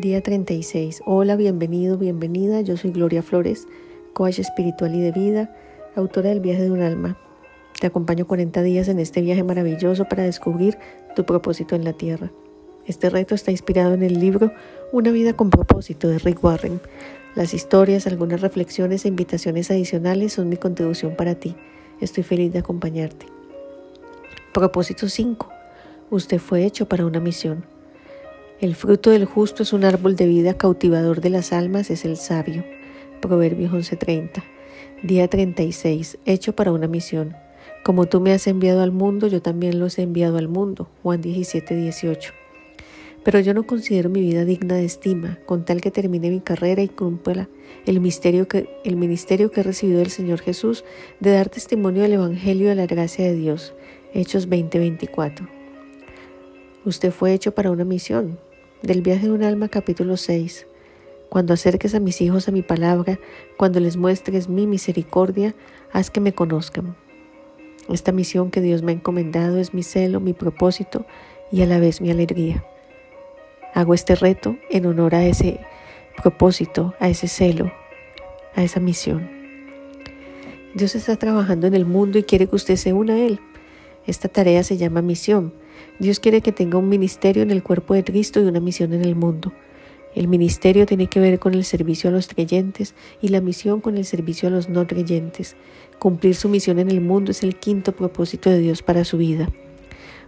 Día 36. Hola, bienvenido, bienvenida. Yo soy Gloria Flores, coach espiritual y de vida, autora del viaje de un alma. Te acompaño 40 días en este viaje maravilloso para descubrir tu propósito en la tierra. Este reto está inspirado en el libro Una vida con propósito de Rick Warren. Las historias, algunas reflexiones e invitaciones adicionales son mi contribución para ti. Estoy feliz de acompañarte. Propósito 5. Usted fue hecho para una misión. El fruto del justo es un árbol de vida cautivador de las almas, es el sabio. Proverbios 11:30. Día 36. Hecho para una misión. Como tú me has enviado al mundo, yo también los he enviado al mundo. Juan 17:18. Pero yo no considero mi vida digna de estima, con tal que termine mi carrera y cumpla el, misterio que, el ministerio que he recibido del Señor Jesús de dar testimonio del Evangelio de la gracia de Dios. Hechos 20:24. Usted fue hecho para una misión, del viaje de un alma capítulo 6. Cuando acerques a mis hijos a mi palabra, cuando les muestres mi misericordia, haz que me conozcan. Esta misión que Dios me ha encomendado es mi celo, mi propósito y a la vez mi alegría. Hago este reto en honor a ese propósito, a ese celo, a esa misión. Dios está trabajando en el mundo y quiere que usted se una a Él. Esta tarea se llama misión Dios quiere que tenga un ministerio en el cuerpo de Cristo y una misión en el mundo. El ministerio tiene que ver con el servicio a los creyentes y la misión con el servicio a los no creyentes. Cumplir su misión en el mundo es el quinto propósito de Dios para su vida.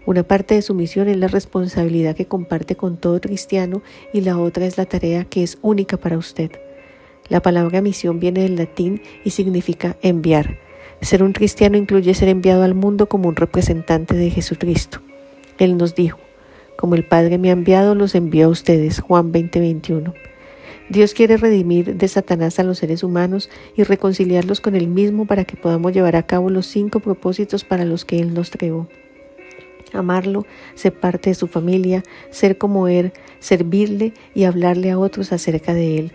Una parte de su misión es la responsabilidad que comparte con todo cristiano y la otra es la tarea que es única para usted. La palabra misión viene del latín y significa enviar. Ser un cristiano incluye ser enviado al mundo como un representante de Jesucristo. Él nos dijo, como el Padre me ha enviado, los envío a ustedes. Juan 20:21. Dios quiere redimir de Satanás a los seres humanos y reconciliarlos con Él mismo para que podamos llevar a cabo los cinco propósitos para los que Él nos creó. Amarlo, ser parte de su familia, ser como Él, servirle y hablarle a otros acerca de Él.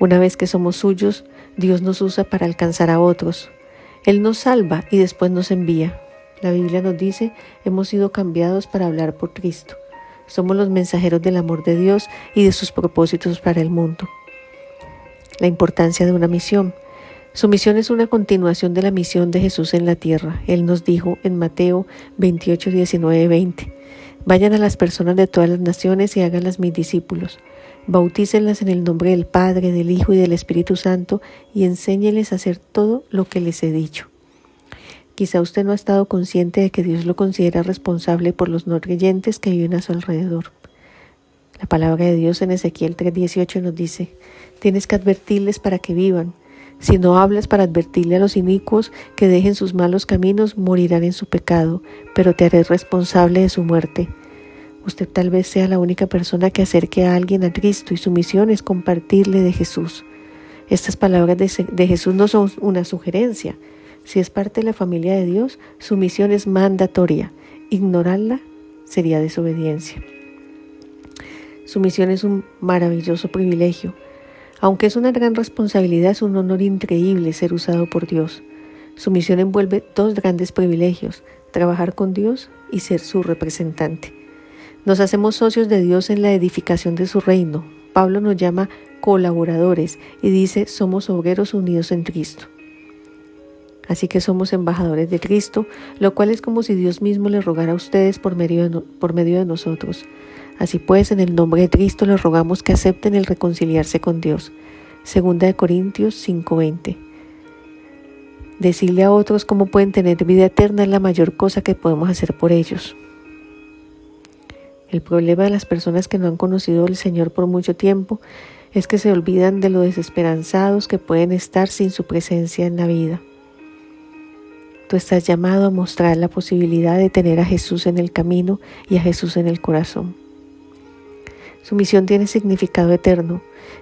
Una vez que somos suyos, Dios nos usa para alcanzar a otros. Él nos salva y después nos envía. La Biblia nos dice, hemos sido cambiados para hablar por Cristo. Somos los mensajeros del amor de Dios y de sus propósitos para el mundo. La importancia de una misión. Su misión es una continuación de la misión de Jesús en la tierra. Él nos dijo en Mateo 28, 19, 20. Vayan a las personas de todas las naciones y háganlas mis discípulos. Bautícenlas en el nombre del Padre, del Hijo y del Espíritu Santo y enséñenles a hacer todo lo que les he dicho. Quizá usted no ha estado consciente de que Dios lo considera responsable por los no creyentes que viven a su alrededor. La palabra de Dios en Ezequiel 3:18 nos dice, tienes que advertirles para que vivan. Si no hablas para advertirle a los inicuos que dejen sus malos caminos, morirán en su pecado, pero te haré responsable de su muerte. Usted tal vez sea la única persona que acerque a alguien a Cristo y su misión es compartirle de Jesús. Estas palabras de, de Jesús no son una sugerencia, si es parte de la familia de Dios, su misión es mandatoria. Ignorarla sería desobediencia. Su misión es un maravilloso privilegio. Aunque es una gran responsabilidad, es un honor increíble ser usado por Dios. Su misión envuelve dos grandes privilegios, trabajar con Dios y ser su representante. Nos hacemos socios de Dios en la edificación de su reino. Pablo nos llama colaboradores y dice somos obreros unidos en Cristo. Así que somos embajadores de Cristo, lo cual es como si Dios mismo le rogara a ustedes por medio de, por medio de nosotros. Así pues, en el nombre de Cristo les rogamos que acepten el reconciliarse con Dios. Segunda de Corintios 5:20. Decirle a otros cómo pueden tener vida eterna es la mayor cosa que podemos hacer por ellos. El problema de las personas que no han conocido al Señor por mucho tiempo es que se olvidan de lo desesperanzados que pueden estar sin su presencia en la vida. Tú estás llamado a mostrar la posibilidad de tener a Jesús en el camino y a Jesús en el corazón. Su misión tiene significado eterno.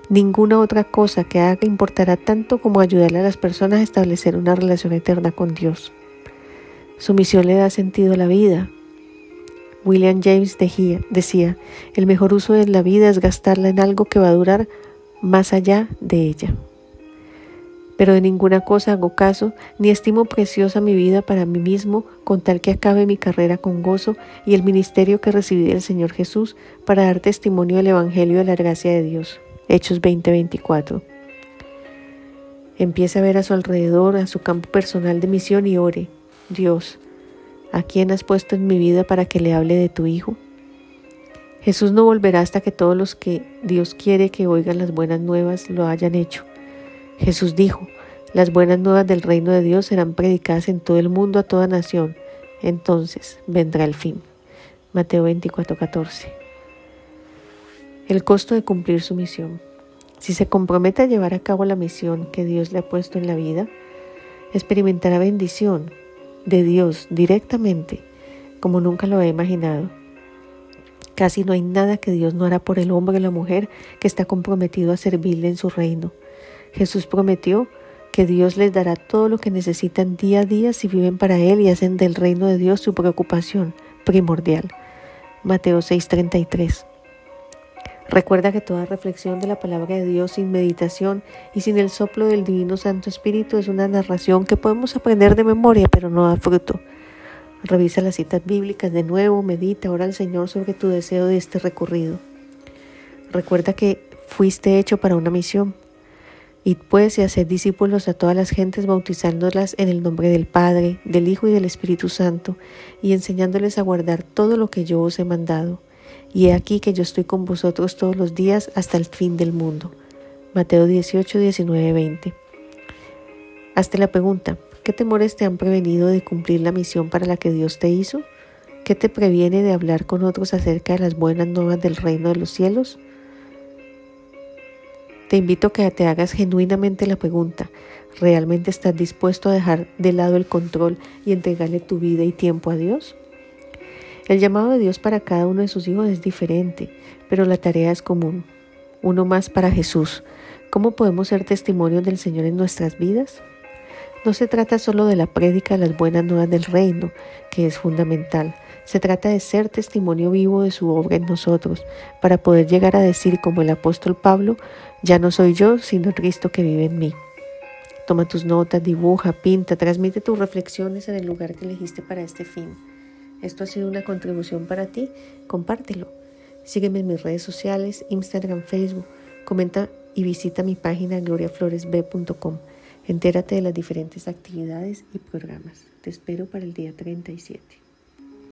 Ninguna otra cosa que haga importará tanto como ayudarle a las personas a establecer una relación eterna con Dios. Su misión le da sentido a la vida. William James decía, el mejor uso de la vida es gastarla en algo que va a durar más allá de ella. Pero de ninguna cosa hago caso, ni estimo preciosa mi vida para mí mismo, con tal que acabe mi carrera con gozo y el ministerio que recibí del Señor Jesús para dar testimonio del Evangelio de la gracia de Dios. Hechos 20:24. Empiece a ver a su alrededor, a su campo personal de misión y ore, Dios, ¿a quién has puesto en mi vida para que le hable de tu Hijo? Jesús no volverá hasta que todos los que Dios quiere que oigan las buenas nuevas lo hayan hecho. Jesús dijo, las buenas nuevas del reino de Dios serán predicadas en todo el mundo a toda nación. Entonces vendrá el fin. Mateo 24:14. El costo de cumplir su misión. Si se compromete a llevar a cabo la misión que Dios le ha puesto en la vida, experimentará bendición de Dios directamente, como nunca lo ha imaginado. Casi no hay nada que Dios no hará por el hombre o la mujer que está comprometido a servirle en su reino. Jesús prometió que Dios les dará todo lo que necesitan día a día si viven para Él y hacen del reino de Dios su preocupación primordial. Mateo 6:33. Recuerda que toda reflexión de la palabra de Dios sin meditación y sin el soplo del Divino Santo Espíritu es una narración que podemos aprender de memoria, pero no da fruto. Revisa las citas bíblicas de nuevo, medita, ora al Señor sobre tu deseo de este recorrido. Recuerda que fuiste hecho para una misión. Y pues y hacer discípulos a todas las gentes, bautizándolas en el nombre del Padre, del Hijo y del Espíritu Santo, y enseñándoles a guardar todo lo que yo os he mandado. Y he aquí que yo estoy con vosotros todos los días hasta el fin del mundo. Mateo 18, 19, 20. Hazte la pregunta, ¿qué temores te han prevenido de cumplir la misión para la que Dios te hizo? ¿Qué te previene de hablar con otros acerca de las buenas nuevas del reino de los cielos? Te invito a que te hagas genuinamente la pregunta, ¿realmente estás dispuesto a dejar de lado el control y entregarle tu vida y tiempo a Dios? El llamado de Dios para cada uno de sus hijos es diferente, pero la tarea es común. Uno más para Jesús. ¿Cómo podemos ser testimonios del Señor en nuestras vidas? No se trata solo de la prédica de las buenas nuevas del reino, que es fundamental. Se trata de ser testimonio vivo de su obra en nosotros, para poder llegar a decir como el apóstol Pablo, ya no soy yo, sino Cristo que vive en mí. Toma tus notas, dibuja, pinta, transmite tus reflexiones en el lugar que elegiste para este fin. Esto ha sido una contribución para ti, compártelo. Sígueme en mis redes sociales, Instagram, Facebook, comenta y visita mi página gloriafloresb.com. Entérate de las diferentes actividades y programas. Te espero para el día 37.